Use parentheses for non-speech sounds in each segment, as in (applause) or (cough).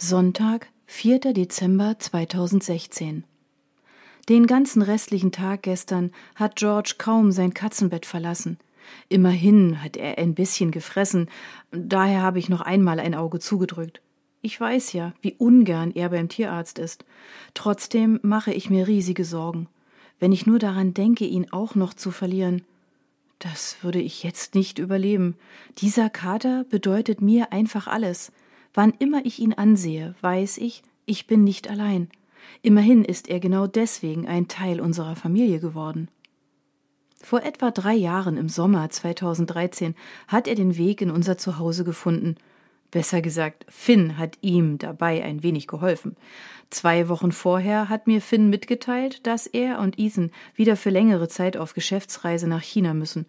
Sonntag, 4. Dezember 2016. Den ganzen restlichen Tag gestern hat George kaum sein Katzenbett verlassen. Immerhin hat er ein bisschen gefressen, daher habe ich noch einmal ein Auge zugedrückt. Ich weiß ja, wie ungern er beim Tierarzt ist. Trotzdem mache ich mir riesige Sorgen. Wenn ich nur daran denke, ihn auch noch zu verlieren. Das würde ich jetzt nicht überleben. Dieser Kater bedeutet mir einfach alles. Wann immer ich ihn ansehe, weiß ich, ich bin nicht allein. Immerhin ist er genau deswegen ein Teil unserer Familie geworden. Vor etwa drei Jahren im Sommer 2013 hat er den Weg in unser Zuhause gefunden. Besser gesagt, Finn hat ihm dabei ein wenig geholfen. Zwei Wochen vorher hat mir Finn mitgeteilt, dass er und Ethan wieder für längere Zeit auf Geschäftsreise nach China müssen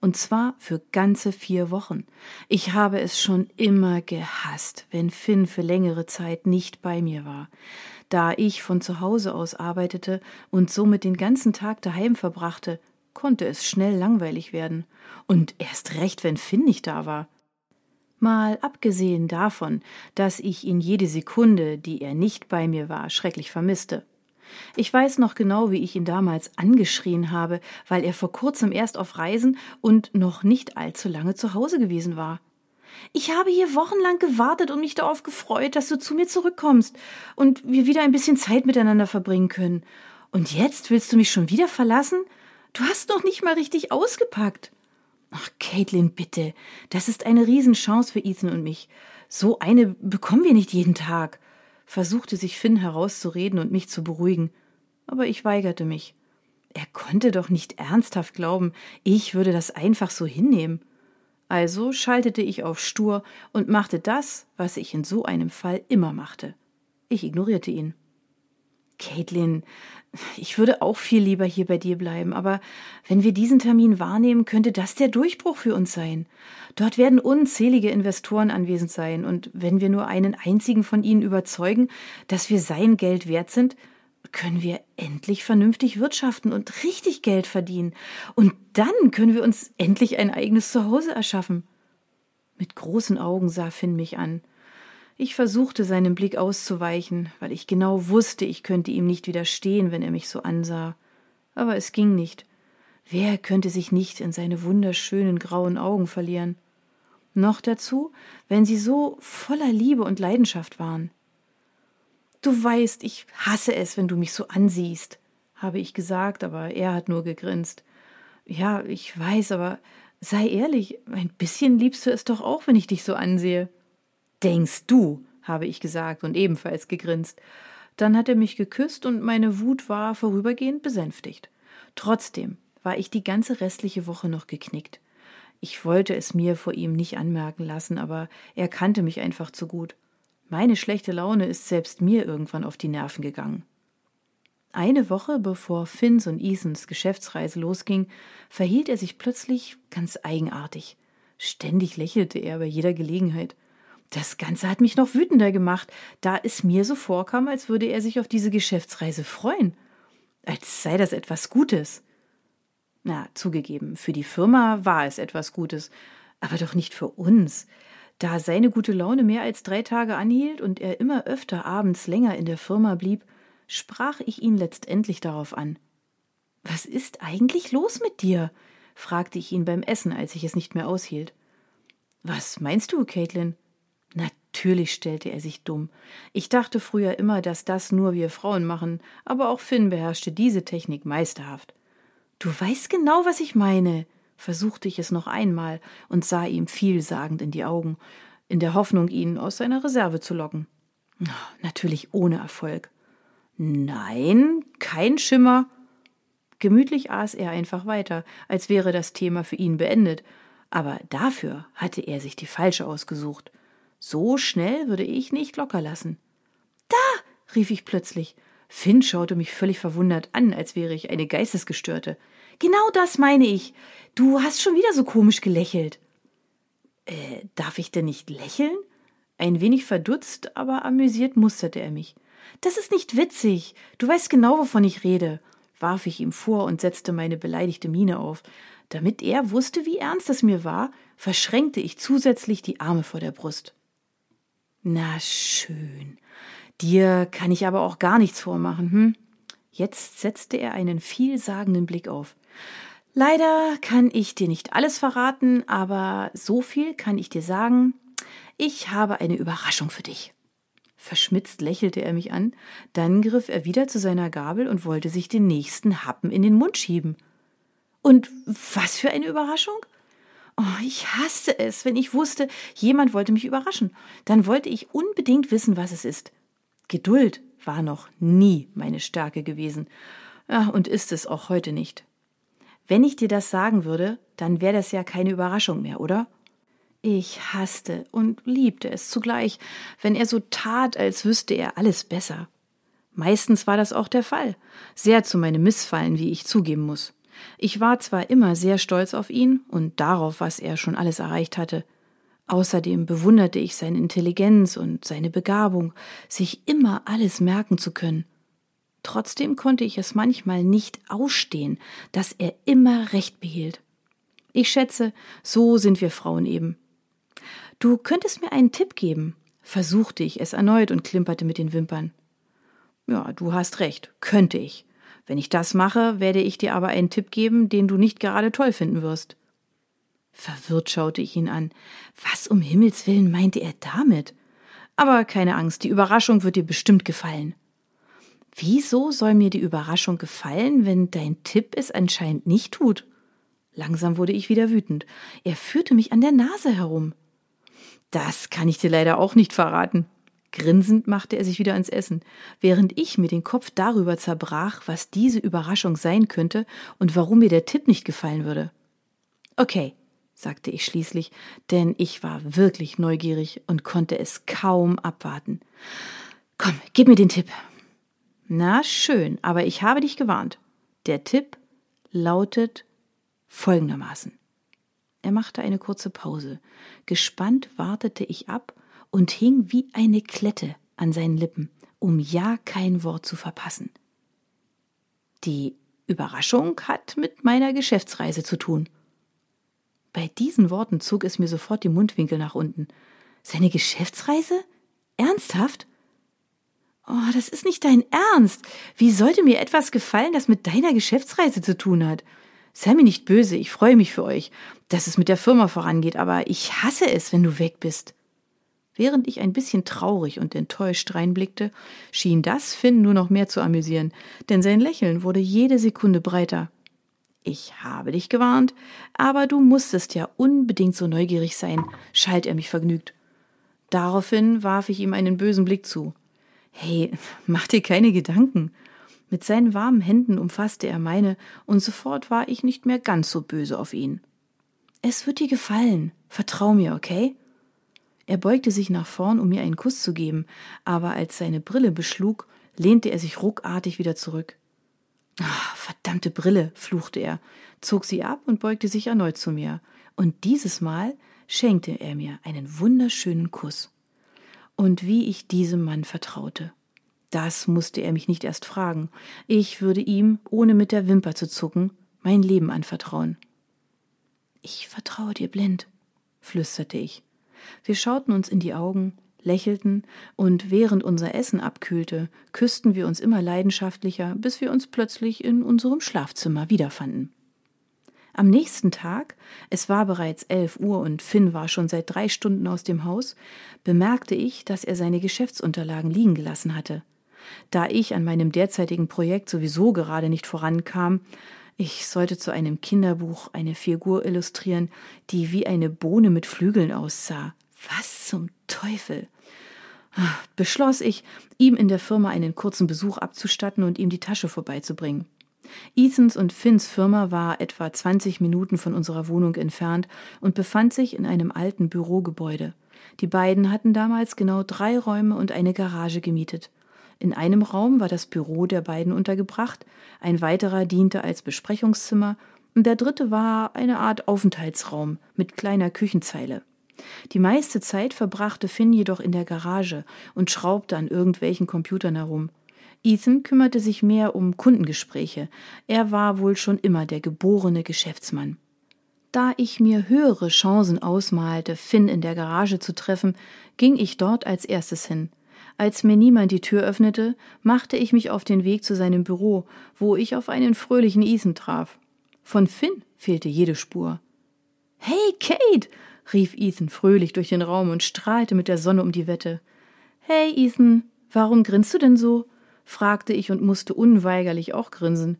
und zwar für ganze vier Wochen. Ich habe es schon immer gehasst, wenn Finn für längere Zeit nicht bei mir war. Da ich von zu Hause aus arbeitete und somit den ganzen Tag daheim verbrachte, konnte es schnell langweilig werden. Und erst recht, wenn Finn nicht da war. Mal abgesehen davon, dass ich ihn jede Sekunde, die er nicht bei mir war, schrecklich vermisste. Ich weiß noch genau, wie ich ihn damals angeschrien habe, weil er vor kurzem erst auf Reisen und noch nicht allzu lange zu Hause gewesen war. Ich habe hier wochenlang gewartet und mich darauf gefreut, dass du zu mir zurückkommst und wir wieder ein bisschen Zeit miteinander verbringen können. Und jetzt willst du mich schon wieder verlassen? Du hast noch nicht mal richtig ausgepackt. Ach, Caitlin, bitte. Das ist eine Riesenchance für Ethan und mich. So eine bekommen wir nicht jeden Tag versuchte sich Finn herauszureden und mich zu beruhigen, aber ich weigerte mich. Er konnte doch nicht ernsthaft glauben, ich würde das einfach so hinnehmen. Also schaltete ich auf stur und machte das, was ich in so einem Fall immer machte. Ich ignorierte ihn. Caitlin, ich würde auch viel lieber hier bei dir bleiben, aber wenn wir diesen Termin wahrnehmen, könnte das der Durchbruch für uns sein. Dort werden unzählige Investoren anwesend sein, und wenn wir nur einen einzigen von ihnen überzeugen, dass wir sein Geld wert sind, können wir endlich vernünftig wirtschaften und richtig Geld verdienen. Und dann können wir uns endlich ein eigenes Zuhause erschaffen. Mit großen Augen sah Finn mich an. Ich versuchte seinem Blick auszuweichen, weil ich genau wusste, ich könnte ihm nicht widerstehen, wenn er mich so ansah. Aber es ging nicht. Wer könnte sich nicht in seine wunderschönen grauen Augen verlieren? Noch dazu, wenn sie so voller Liebe und Leidenschaft waren. Du weißt, ich hasse es, wenn du mich so ansiehst, habe ich gesagt, aber er hat nur gegrinst. Ja, ich weiß, aber sei ehrlich, ein bisschen liebst du es doch auch, wenn ich dich so ansehe. Denkst du, habe ich gesagt und ebenfalls gegrinst. Dann hat er mich geküsst und meine Wut war vorübergehend besänftigt. Trotzdem war ich die ganze restliche Woche noch geknickt. Ich wollte es mir vor ihm nicht anmerken lassen, aber er kannte mich einfach zu gut. Meine schlechte Laune ist selbst mir irgendwann auf die Nerven gegangen. Eine Woche bevor Finns und Ethans Geschäftsreise losging, verhielt er sich plötzlich ganz eigenartig. Ständig lächelte er bei jeder Gelegenheit. Das Ganze hat mich noch wütender gemacht, da es mir so vorkam, als würde er sich auf diese Geschäftsreise freuen. Als sei das etwas Gutes. Na, zugegeben, für die Firma war es etwas Gutes, aber doch nicht für uns. Da seine gute Laune mehr als drei Tage anhielt und er immer öfter abends länger in der Firma blieb, sprach ich ihn letztendlich darauf an. Was ist eigentlich los mit dir? fragte ich ihn beim Essen, als ich es nicht mehr aushielt. Was meinst du, Caitlin? Natürlich stellte er sich dumm. Ich dachte früher immer, dass das nur wir Frauen machen, aber auch Finn beherrschte diese Technik meisterhaft. Du weißt genau, was ich meine, versuchte ich es noch einmal und sah ihm vielsagend in die Augen, in der Hoffnung, ihn aus seiner Reserve zu locken. Natürlich ohne Erfolg. Nein, kein Schimmer. Gemütlich aß er einfach weiter, als wäre das Thema für ihn beendet, aber dafür hatte er sich die falsche ausgesucht. So schnell würde ich nicht locker lassen. Da! rief ich plötzlich. Finn schaute mich völlig verwundert an, als wäre ich eine Geistesgestörte. Genau das meine ich. Du hast schon wieder so komisch gelächelt. Äh, darf ich denn nicht lächeln? Ein wenig verdutzt, aber amüsiert musterte er mich. Das ist nicht witzig. Du weißt genau, wovon ich rede, warf ich ihm vor und setzte meine beleidigte Miene auf. Damit er wusste, wie ernst es mir war, verschränkte ich zusätzlich die Arme vor der Brust. Na schön. Dir kann ich aber auch gar nichts vormachen, hm? Jetzt setzte er einen vielsagenden Blick auf. Leider kann ich dir nicht alles verraten, aber so viel kann ich dir sagen. Ich habe eine Überraschung für dich. Verschmitzt lächelte er mich an, dann griff er wieder zu seiner Gabel und wollte sich den nächsten Happen in den Mund schieben. Und was für eine Überraschung? Oh, ich hasste es, wenn ich wusste, jemand wollte mich überraschen. Dann wollte ich unbedingt wissen, was es ist. Geduld war noch nie meine Stärke gewesen. Ja, und ist es auch heute nicht. Wenn ich dir das sagen würde, dann wäre das ja keine Überraschung mehr, oder? Ich hasste und liebte es zugleich, wenn er so tat, als wüsste er alles besser. Meistens war das auch der Fall, sehr zu meinem Missfallen, wie ich zugeben muss. Ich war zwar immer sehr stolz auf ihn und darauf, was er schon alles erreicht hatte, außerdem bewunderte ich seine Intelligenz und seine Begabung, sich immer alles merken zu können. Trotzdem konnte ich es manchmal nicht ausstehen, dass er immer recht behielt. Ich schätze, so sind wir Frauen eben. Du könntest mir einen Tipp geben, versuchte ich es erneut und klimperte mit den Wimpern. Ja, du hast recht, könnte ich. Wenn ich das mache, werde ich dir aber einen Tipp geben, den du nicht gerade toll finden wirst. Verwirrt schaute ich ihn an. Was um Himmels willen meinte er damit? Aber keine Angst, die Überraschung wird dir bestimmt gefallen. Wieso soll mir die Überraschung gefallen, wenn dein Tipp es anscheinend nicht tut? Langsam wurde ich wieder wütend. Er führte mich an der Nase herum. Das kann ich dir leider auch nicht verraten. Grinsend machte er sich wieder ans Essen, während ich mir den Kopf darüber zerbrach, was diese Überraschung sein könnte und warum mir der Tipp nicht gefallen würde. Okay, sagte ich schließlich, denn ich war wirklich neugierig und konnte es kaum abwarten. Komm, gib mir den Tipp. Na schön, aber ich habe dich gewarnt. Der Tipp lautet folgendermaßen. Er machte eine kurze Pause. Gespannt wartete ich ab und hing wie eine Klette an seinen Lippen, um ja kein Wort zu verpassen. Die Überraschung hat mit meiner Geschäftsreise zu tun. Bei diesen Worten zog es mir sofort die Mundwinkel nach unten. Seine Geschäftsreise? Ernsthaft? Oh, das ist nicht dein Ernst. Wie sollte mir etwas gefallen, das mit deiner Geschäftsreise zu tun hat? Sei mir nicht böse, ich freue mich für euch, dass es mit der Firma vorangeht, aber ich hasse es, wenn du weg bist. Während ich ein bisschen traurig und enttäuscht reinblickte, schien das Finn nur noch mehr zu amüsieren, denn sein Lächeln wurde jede Sekunde breiter. Ich habe dich gewarnt, aber du musstest ja unbedingt so neugierig sein, schalt er mich vergnügt. Daraufhin warf ich ihm einen bösen Blick zu. Hey, (laughs) mach dir keine Gedanken. Mit seinen warmen Händen umfasste er meine, und sofort war ich nicht mehr ganz so böse auf ihn. Es wird dir gefallen. Vertrau mir, okay? Er beugte sich nach vorn, um mir einen Kuss zu geben, aber als seine Brille beschlug, lehnte er sich ruckartig wieder zurück. Ach, verdammte Brille, fluchte er, zog sie ab und beugte sich erneut zu mir, und dieses Mal schenkte er mir einen wunderschönen Kuss. Und wie ich diesem Mann vertraute. Das musste er mich nicht erst fragen. Ich würde ihm, ohne mit der Wimper zu zucken, mein Leben anvertrauen. Ich vertraue dir blind, flüsterte ich. Wir schauten uns in die Augen, lächelten, und während unser Essen abkühlte, küssten wir uns immer leidenschaftlicher, bis wir uns plötzlich in unserem Schlafzimmer wiederfanden. Am nächsten Tag, es war bereits elf Uhr und Finn war schon seit drei Stunden aus dem Haus, bemerkte ich, dass er seine Geschäftsunterlagen liegen gelassen hatte. Da ich an meinem derzeitigen Projekt sowieso gerade nicht vorankam, ich sollte zu einem Kinderbuch eine Figur illustrieren, die wie eine Bohne mit Flügeln aussah. Was zum Teufel? Beschloss ich, ihm in der Firma einen kurzen Besuch abzustatten und ihm die Tasche vorbeizubringen. Ethans und Finns Firma war etwa 20 Minuten von unserer Wohnung entfernt und befand sich in einem alten Bürogebäude. Die beiden hatten damals genau drei Räume und eine Garage gemietet. In einem Raum war das Büro der beiden untergebracht, ein weiterer diente als Besprechungszimmer und der dritte war eine Art Aufenthaltsraum mit kleiner Küchenzeile. Die meiste Zeit verbrachte Finn jedoch in der Garage und schraubte an irgendwelchen Computern herum. Ethan kümmerte sich mehr um Kundengespräche. Er war wohl schon immer der geborene Geschäftsmann. Da ich mir höhere Chancen ausmalte, Finn in der Garage zu treffen, ging ich dort als erstes hin. Als mir niemand die Tür öffnete, machte ich mich auf den Weg zu seinem Büro, wo ich auf einen fröhlichen Ethan traf. Von Finn fehlte jede Spur. Hey, Kate! rief Ethan fröhlich durch den Raum und strahlte mit der Sonne um die Wette. Hey, Ethan, warum grinst du denn so? fragte ich und musste unweigerlich auch grinsen.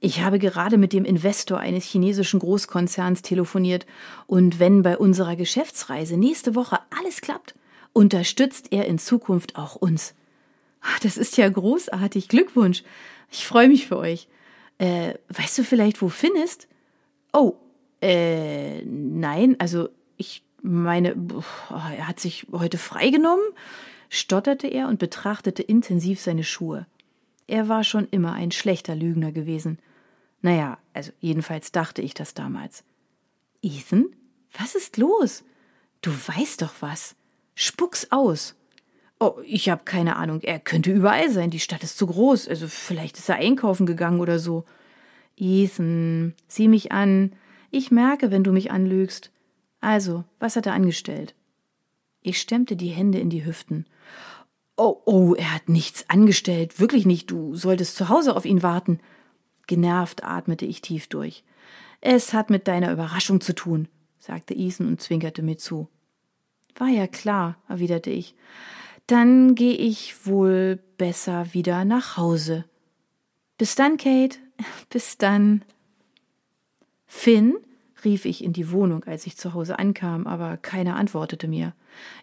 Ich habe gerade mit dem Investor eines chinesischen Großkonzerns telefoniert, und wenn bei unserer Geschäftsreise nächste Woche alles klappt, unterstützt er in Zukunft auch uns. Das ist ja großartig. Glückwunsch. Ich freue mich für euch. Äh, weißt du vielleicht, wo Finn ist? Oh, äh, nein, also ich meine, er hat sich heute freigenommen, stotterte er und betrachtete intensiv seine Schuhe. Er war schon immer ein schlechter Lügner gewesen. Naja, also jedenfalls dachte ich das damals. Ethan, was ist los? Du weißt doch was. Spuck's aus. Oh, ich habe keine Ahnung. Er könnte überall sein. Die Stadt ist zu groß. Also vielleicht ist er einkaufen gegangen oder so. Ethan, sieh mich an. Ich merke, wenn du mich anlügst. Also, was hat er angestellt? Ich stemmte die Hände in die Hüften. Oh, oh, er hat nichts angestellt. Wirklich nicht. Du solltest zu Hause auf ihn warten. Genervt atmete ich tief durch. Es hat mit deiner Überraschung zu tun, sagte Ethan und zwinkerte mir zu. War ja klar, erwiderte ich. Dann gehe ich wohl besser wieder nach Hause. Bis dann, Kate. (laughs) Bis dann. Finn? rief ich in die Wohnung, als ich zu Hause ankam, aber keiner antwortete mir.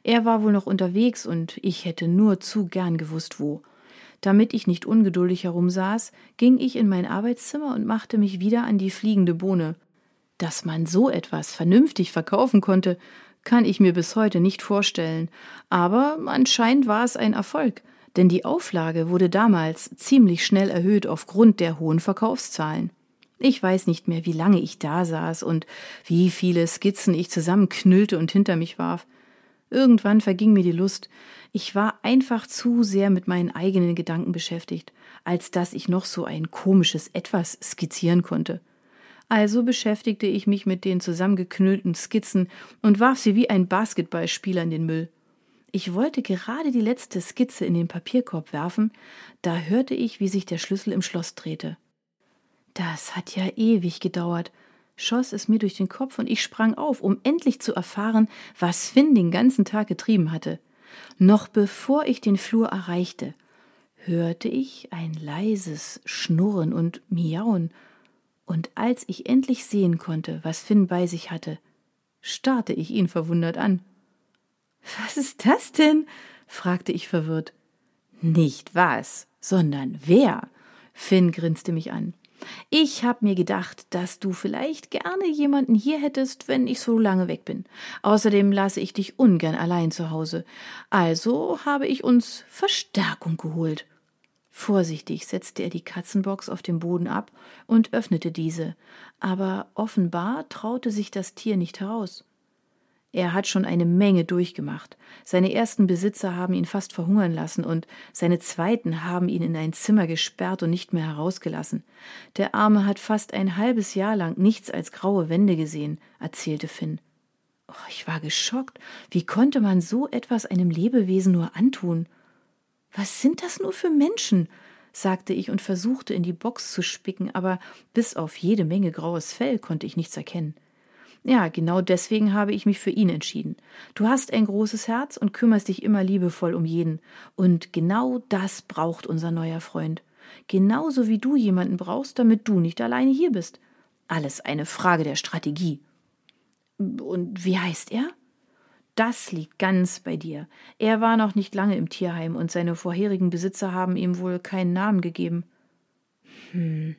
Er war wohl noch unterwegs und ich hätte nur zu gern gewusst, wo. Damit ich nicht ungeduldig herumsaß, ging ich in mein Arbeitszimmer und machte mich wieder an die fliegende Bohne. Dass man so etwas vernünftig verkaufen konnte, kann ich mir bis heute nicht vorstellen, aber anscheinend war es ein Erfolg, denn die Auflage wurde damals ziemlich schnell erhöht aufgrund der hohen Verkaufszahlen. Ich weiß nicht mehr, wie lange ich da saß und wie viele Skizzen ich zusammenknüllte und hinter mich warf. Irgendwann verging mir die Lust. Ich war einfach zu sehr mit meinen eigenen Gedanken beschäftigt, als dass ich noch so ein komisches Etwas skizzieren konnte. Also beschäftigte ich mich mit den zusammengeknüllten Skizzen und warf sie wie ein Basketballspieler in den Müll. Ich wollte gerade die letzte Skizze in den Papierkorb werfen, da hörte ich, wie sich der Schlüssel im Schloss drehte. Das hat ja ewig gedauert, schoss es mir durch den Kopf und ich sprang auf, um endlich zu erfahren, was Finn den ganzen Tag getrieben hatte. Noch bevor ich den Flur erreichte, hörte ich ein leises Schnurren und Miauen und als ich endlich sehen konnte, was Finn bei sich hatte, starrte ich ihn verwundert an. Was ist das denn? fragte ich verwirrt. Nicht was, sondern wer? Finn grinste mich an. Ich hab mir gedacht, dass du vielleicht gerne jemanden hier hättest, wenn ich so lange weg bin. Außerdem lasse ich dich ungern allein zu Hause. Also habe ich uns Verstärkung geholt. Vorsichtig setzte er die Katzenbox auf dem Boden ab und öffnete diese, aber offenbar traute sich das Tier nicht heraus. Er hat schon eine Menge durchgemacht. Seine ersten Besitzer haben ihn fast verhungern lassen und seine zweiten haben ihn in ein Zimmer gesperrt und nicht mehr herausgelassen. Der Arme hat fast ein halbes Jahr lang nichts als graue Wände gesehen, erzählte Finn. Oh, ich war geschockt. Wie konnte man so etwas einem Lebewesen nur antun? Was sind das nur für Menschen? sagte ich und versuchte in die Box zu spicken, aber bis auf jede Menge graues Fell konnte ich nichts erkennen. Ja, genau deswegen habe ich mich für ihn entschieden. Du hast ein großes Herz und kümmerst dich immer liebevoll um jeden. Und genau das braucht unser neuer Freund. Genauso wie du jemanden brauchst, damit du nicht alleine hier bist. Alles eine Frage der Strategie. Und wie heißt er? Das liegt ganz bei dir. Er war noch nicht lange im Tierheim und seine vorherigen Besitzer haben ihm wohl keinen Namen gegeben. Hm.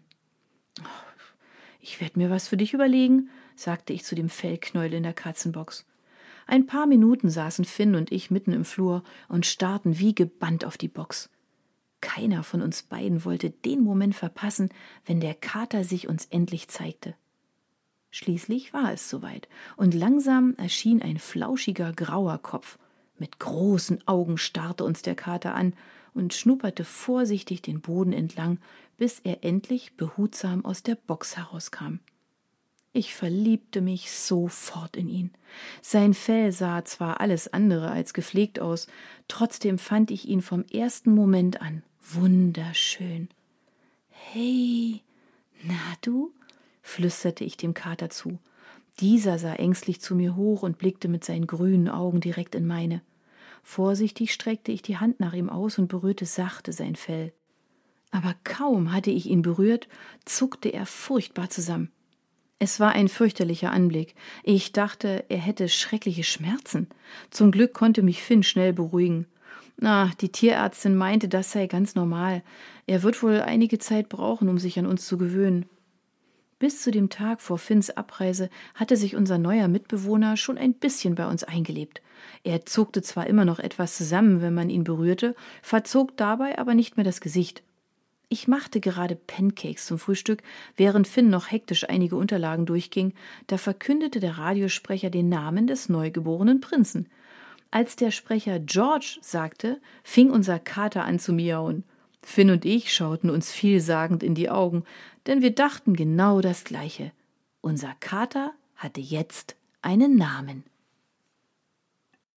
Ich werde mir was für dich überlegen, sagte ich zu dem Fellknäuel in der Katzenbox. Ein paar Minuten saßen Finn und ich mitten im Flur und starrten wie gebannt auf die Box. Keiner von uns beiden wollte den Moment verpassen, wenn der Kater sich uns endlich zeigte. Schließlich war es soweit, und langsam erschien ein flauschiger grauer Kopf. Mit großen Augen starrte uns der Kater an und schnupperte vorsichtig den Boden entlang, bis er endlich behutsam aus der Box herauskam. Ich verliebte mich sofort in ihn. Sein Fell sah zwar alles andere als gepflegt aus, trotzdem fand ich ihn vom ersten Moment an wunderschön. Hey, na du? Flüsterte ich dem Kater zu. Dieser sah ängstlich zu mir hoch und blickte mit seinen grünen Augen direkt in meine. Vorsichtig streckte ich die Hand nach ihm aus und berührte sachte sein Fell. Aber kaum hatte ich ihn berührt, zuckte er furchtbar zusammen. Es war ein fürchterlicher Anblick. Ich dachte, er hätte schreckliche Schmerzen. Zum Glück konnte mich Finn schnell beruhigen. Na, die Tierärztin meinte, das sei ganz normal. Er wird wohl einige Zeit brauchen, um sich an uns zu gewöhnen. Bis zu dem Tag vor Finns Abreise hatte sich unser neuer Mitbewohner schon ein bisschen bei uns eingelebt. Er zuckte zwar immer noch etwas zusammen, wenn man ihn berührte, verzog dabei aber nicht mehr das Gesicht. Ich machte gerade Pancakes zum Frühstück, während Finn noch hektisch einige Unterlagen durchging, da verkündete der Radiosprecher den Namen des neugeborenen Prinzen. Als der Sprecher George sagte, fing unser Kater an zu miauen. Finn und ich schauten uns vielsagend in die Augen, denn wir dachten genau das Gleiche. Unser Kater hatte jetzt einen Namen.